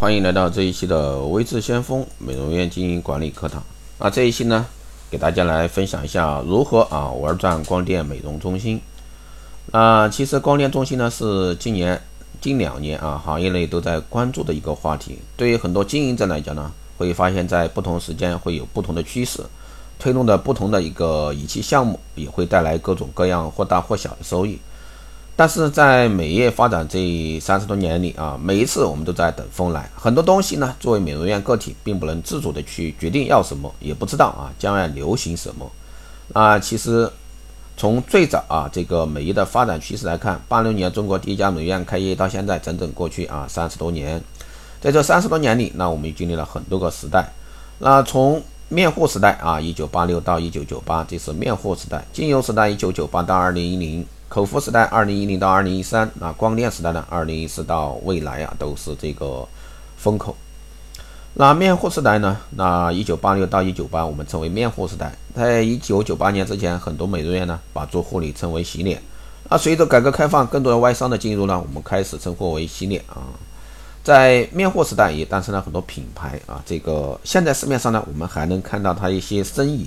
欢迎来到这一期的微智先锋美容院经营管理课堂。那这一期呢，给大家来分享一下如何啊玩转光电美容中心。那其实光电中心呢是今年近两年啊行业内都在关注的一个话题。对于很多经营者来讲呢，会发现在不同时间会有不同的趋势，推动的不同的一个仪器项目，也会带来各种各样或大或小的收益。但是在美业发展这三十多年里啊，每一次我们都在等风来。很多东西呢，作为美容院个体，并不能自主的去决定要什么，也不知道啊将来流行什么。啊，其实从最早啊这个美业的发展趋势来看，八六年中国第一家美容院开业到现在，整整过去啊三十多年。在这三十多年里，那我们经历了很多个时代。那从面货时代啊，一九八六到一九九八，这是面货时代；精油时代，一九九八到二零一零。口服时代，二零一零到二零一三，那光电时代呢？二零一四到未来啊，都是这个风口。那面货时代呢？那一九八六到一九八，我们称为面货时代。在一九九八年之前，很多美容院呢，把做护理称为洗脸。那随着改革开放，更多的外商的进入呢，我们开始称呼为洗脸啊。在面货时代，也诞生了很多品牌啊。这个现在市面上呢，我们还能看到它一些身影。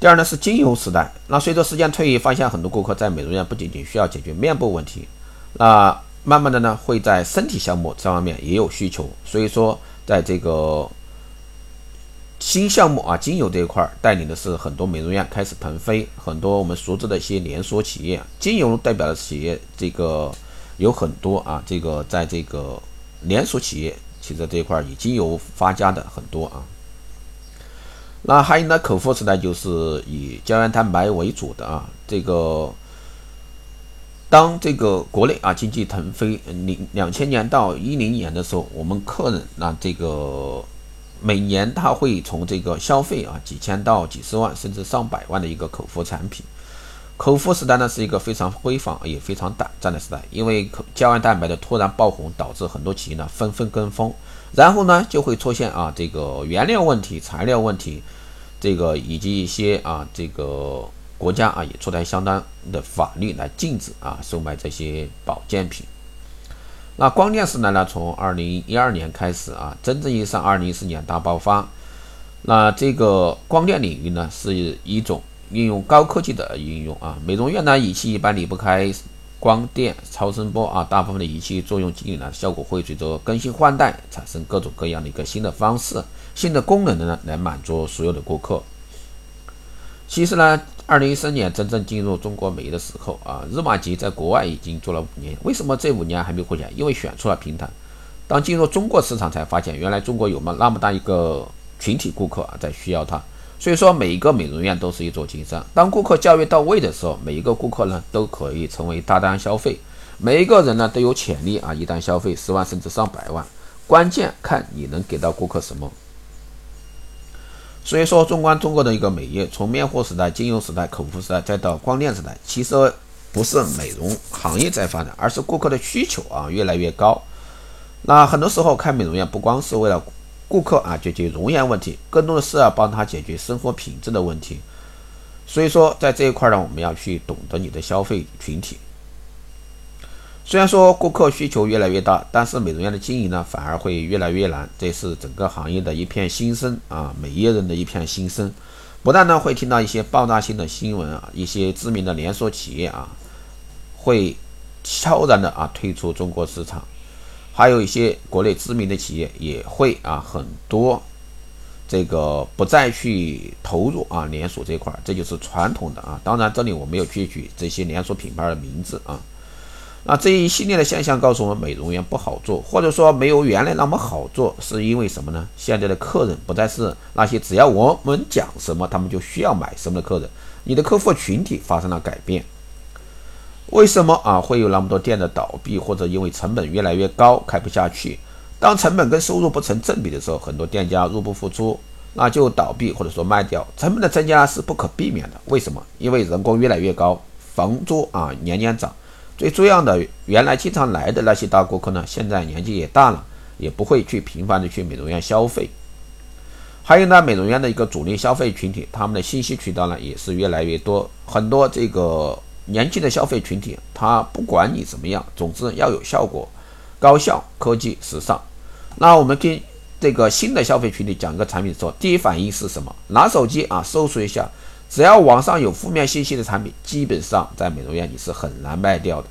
第二呢是精油时代，那随着时间推移，发现很多顾客在美容院不仅仅需要解决面部问题，那慢慢的呢会在身体项目这方面也有需求，所以说在这个新项目啊精油这一块带领的是很多美容院开始腾飞，很多我们熟知的一些连锁企业，精油代表的企业这个有很多啊，这个在这个连锁企业其实这一块以精油发家的很多啊。那还有呢，口服时代就是以胶原蛋白为主的啊。这个当这个国内啊经济腾飞，零两千年到一零年的时候，我们客人那这个每年他会从这个消费啊几千到几十万，甚至上百万的一个口服产品。口服时代呢是一个非常辉煌也非常短暂的时代，因为胶原蛋白的突然爆红，导致很多企业呢纷纷跟风。然后呢，就会出现啊，这个原料问题、材料问题，这个以及一些啊，这个国家啊也出台相当的法律来禁止啊售卖这些保健品。那光电时代呢，从二零一二年开始啊，真正意义上二零一四年大爆发。那这个光电领域呢，是一种运用高科技的应用啊，美容院呢仪器一般离不开。光电、超声波啊，大部分的仪器作用机理呢，效果会随着更新换代产生各种各样的一个新的方式、新的功能呢，来满足所有的顾客。其实呢，二零一三年真正进入中国美的时候啊，日玛吉在国外已经做了五年，为什么这五年还没火起来？因为选错了平台。当进入中国市场，才发现原来中国有么那么大一个群体顾客啊，在需要它。所以说，每一个美容院都是一座金山。当顾客教育到位的时候，每一个顾客呢都可以成为大单消费。每一个人呢都有潜力啊，一单消费十万甚至上百万，关键看你能给到顾客什么。所以说，纵观中国的一个美业，从面货时代、金融时代、口服时代，再到光电时代，其实不是美容行业在发展，而是顾客的需求啊越来越高。那很多时候开美容院不光是为了。顾客啊，解决容颜问题，更多的是要帮他解决生活品质的问题。所以说，在这一块呢，我们要去懂得你的消费群体。虽然说顾客需求越来越大，但是美容院的经营呢，反而会越来越难。这是整个行业的一片心声啊，美业人的一片心声。不但呢会听到一些爆炸性的新闻啊，一些知名的连锁企业啊，会悄然的啊退出中国市场。还有一些国内知名的企业也会啊，很多这个不再去投入啊连锁这块儿，这就是传统的啊。当然，这里我没有去举这些连锁品牌的名字啊。那这一系列的现象告诉我们，美容院不好做，或者说没有原来那么好做，是因为什么呢？现在的客人不再是那些只要我们讲什么，他们就需要买什么的客人，你的客户群体发生了改变。为什么啊会有那么多店的倒闭，或者因为成本越来越高开不下去？当成本跟收入不成正比的时候，很多店家入不敷出，那就倒闭或者说卖掉。成本的增加是不可避免的。为什么？因为人工越来越高，房租啊年年涨。最重要的，原来经常来的那些大顾客呢，现在年纪也大了，也不会去频繁的去美容院消费。还有呢，美容院的一个主力消费群体，他们的信息渠道呢也是越来越多，很多这个。年轻的消费群体，他不管你怎么样，总之要有效果、高效、科技、时尚。那我们跟这个新的消费群体讲一个产品的时候，第一反应是什么？拿手机啊，搜索一下，只要网上有负面信息的产品，基本上在美容院你是很难卖掉的。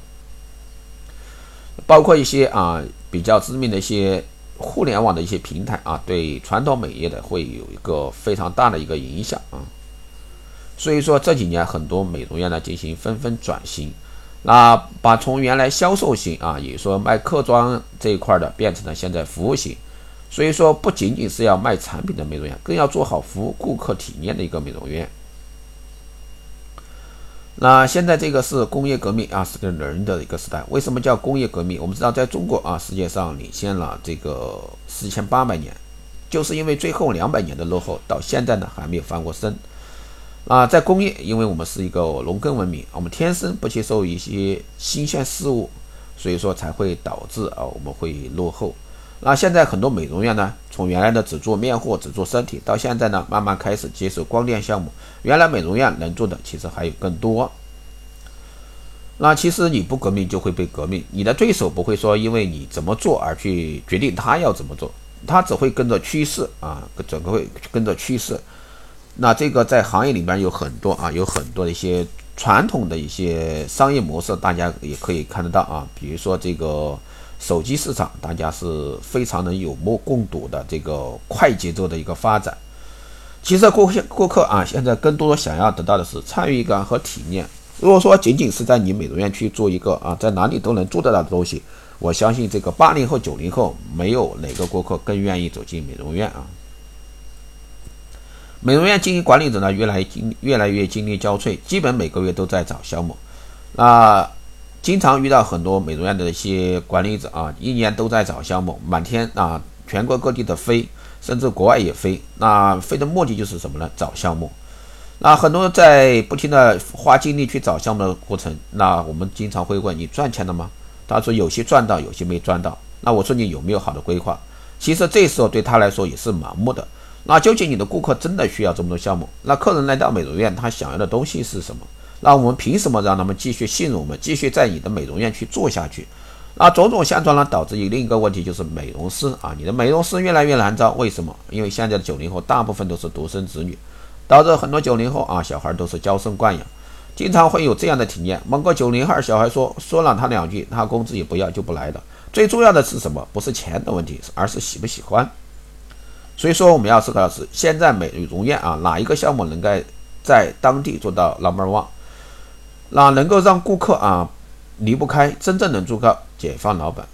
包括一些啊比较知名的一些互联网的一些平台啊，对传统美业的会有一个非常大的一个影响啊。所以说这几年很多美容院呢进行纷纷转型，那把从原来销售型啊，也说卖客装这一块的，变成了现在服务型。所以说，不仅仅是要卖产品的美容院，更要做好服务顾客体验的一个美容院。那现在这个是工业革命啊，是个人的一个时代。为什么叫工业革命？我们知道，在中国啊，世界上领先了这个四千八百年，就是因为最后两百年的落后，到现在呢还没有翻过身。啊，在工业，因为我们是一个农耕文明，我们天生不接受一些新鲜事物，所以说才会导致啊我们会落后。那现在很多美容院呢，从原来的只做面货、只做身体，到现在呢，慢慢开始接受光电项目。原来美容院能做的其实还有更多。那其实你不革命就会被革命，你的对手不会说因为你怎么做而去决定他要怎么做，他只会跟着趋势啊，整个会跟着趋势。那这个在行业里边有很多啊，有很多的一些传统的一些商业模式，大家也可以看得到啊，比如说这个。手机市场，大家是非常能有目共睹的这个快节奏的一个发展。其实顾客顾客啊，现在更多想要得到的是参与感和体验。如果说仅仅是在你美容院去做一个啊，在哪里都能做得到的东西，我相信这个八零后、九零后没有哪个顾客更愿意走进美容院啊。美容院经营管理者呢，越来经越来越精力交瘁，基本每个月都在找项目。那经常遇到很多美容院的一些管理者啊，一年都在找项目，满天啊，全国各地的飞，甚至国外也飞。那飞的目的就是什么呢？找项目。那很多在不停的花精力去找项目的过程，那我们经常会问你赚钱了吗？他说有些赚到，有些没赚到。那我说你有没有好的规划？其实这时候对他来说也是盲目的。那究竟你的顾客真的需要这么多项目？那客人来到美容院，他想要的东西是什么？那我们凭什么让他们继续信任我们，继续在你的美容院去做下去？那种种相传呢，导致另一个问题就是美容师啊，你的美容师越来越难招。为什么？因为现在的九零后大部分都是独生子女，导致很多九零后啊小孩都是娇生惯养，经常会有这样的体验：某个九零后小孩说说了他两句，他工资也不要就不来了。最重要的是什么？不是钱的问题，而是喜不喜欢。所以说，我们要思考的是，现在美容院啊，哪一个项目能够在当地做到 number one？那能够让顾客啊离不开，真正能做到解放老板，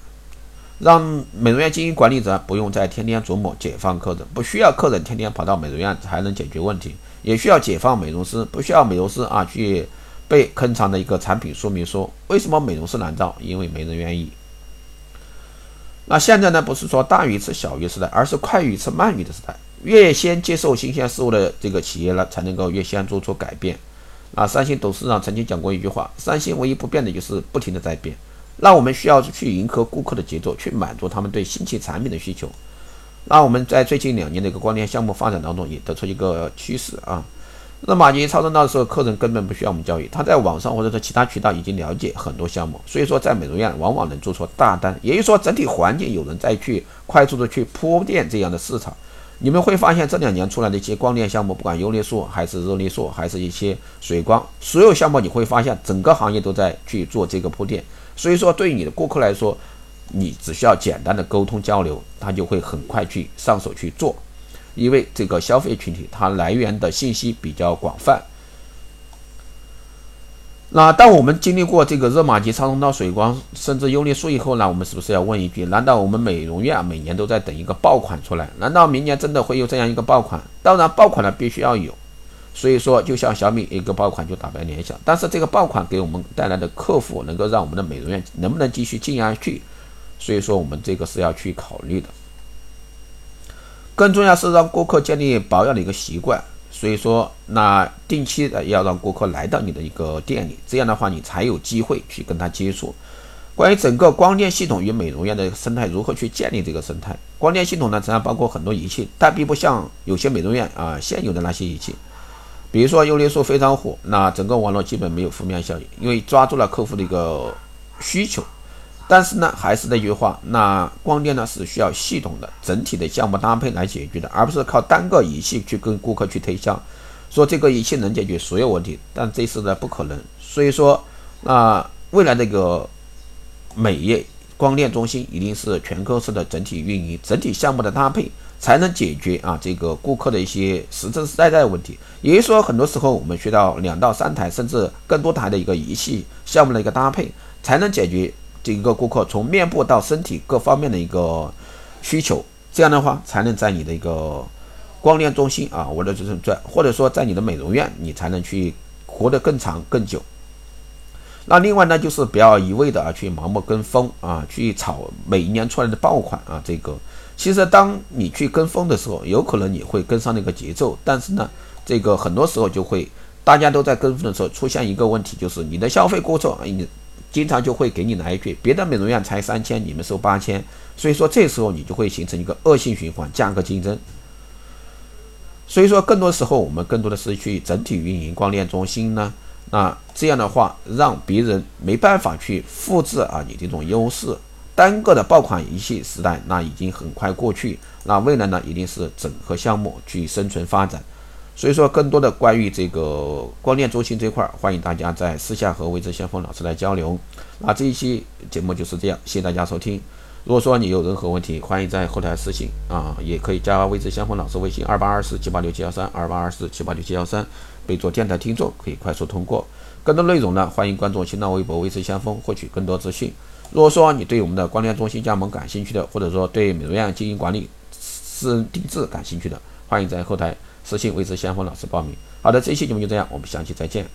让美容院经营管理者不用再天天琢磨解放客人，不需要客人天天跑到美容院才能解决问题，也需要解放美容师，不需要美容师啊去背坑长的一个产品说明书。为什么美容师难招？因为没人愿意。那现在呢，不是说大鱼吃小鱼时代，而是快鱼吃慢鱼的时代。越先接受新鲜事物的这个企业呢，才能够越先做出改变。啊，三星董事长曾经讲过一句话：三星唯一不变的就是不停的在变。那我们需要去迎合顾客的节奏，去满足他们对新奇产品的需求。那我们在最近两年的一个光电项目发展当中，也得出一个趋势啊。那马吉超声刀的时候，客人根本不需要我们教育，他在网上或者说其他渠道已经了解很多项目，所以说在美容院往往能做出大单。也就是说，整体环境有人在去快速的去铺垫这样的市场。你们会发现这两年出来的一些光电项目，不管优劣素还是热力素，还是一些水光，所有项目你会发现整个行业都在去做这个铺垫。所以说，对于你的顾客来说，你只需要简单的沟通交流，他就会很快去上手去做，因为这个消费群体它来源的信息比较广泛。那当我们经历过这个热玛吉、超声刀、水光，甚至优丽素以后呢，我们是不是要问一句：难道我们美容院每年都在等一个爆款出来？难道明年真的会有这样一个爆款？当然，爆款呢必须要有。所以说，就像小米一个爆款就打败联想，但是这个爆款给我们带来的客户，能够让我们的美容院能不能继续经营下去？所以说，我们这个是要去考虑的。更重要是让顾客建立保养的一个习惯。所以说，那定期的要让顾客来到你的一个店里，这样的话你才有机会去跟他接触。关于整个光电系统与美容院的生态如何去建立这个生态？光电系统呢，实际上包括很多仪器，但并不像有些美容院啊现有的那些仪器，比如说优劣素非常火，那整个网络基本没有负面效应，因为抓住了客户的一个需求。但是呢，还是那句话，那光电呢是需要系统的整体的项目搭配来解决的，而不是靠单个仪器去跟顾客去推销，说这个仪器能解决所有问题，但这次呢不可能。所以说，那未来这个美业光电中心一定是全公司的整体运营、整体项目的搭配，才能解决啊这个顾客的一些实实在在的问题。也就是说，很多时候我们需要两到三台甚至更多台的一个仪器项目的一个搭配，才能解决。这一个顾客从面部到身体各方面的一个需求，这样的话才能在你的一个光电中心啊，或者就是在或者说在你的美容院，你才能去活得更长更久。那另外呢，就是不要一味的啊去盲目跟风啊，去炒每一年出来的爆款啊。这个其实当你去跟风的时候，有可能你会跟上那个节奏，但是呢，这个很多时候就会大家都在跟风的时候，出现一个问题，就是你的消费过错，你。经常就会给你来一句，别的美容院才三千，你们收八千，所以说这时候你就会形成一个恶性循环，价格竞争。所以说更多时候我们更多的是去整体运营光电中心呢，那这样的话让别人没办法去复制啊你这种优势。单个的爆款仪器时代那已经很快过去，那未来呢一定是整合项目去生存发展。所以说，更多的关于这个光电中心这块，欢迎大家在私下和未知先锋老师来交流。那这一期节目就是这样，谢谢大家收听。如果说你有任何问题，欢迎在后台私信啊，也可以加未知先锋老师微信二八二四七八六七幺三二八二四七八六七幺三，备注电台听众，可以快速通过。更多内容呢，欢迎关注新浪微博未知先锋，获取更多资讯。如果说你对我们的光电中心加盟感兴趣的，或者说对美容院经营管理、私人定制感兴趣的，欢迎在后台。私信未知先锋老师报名。好的，这一期节目就这样，我们下期再见。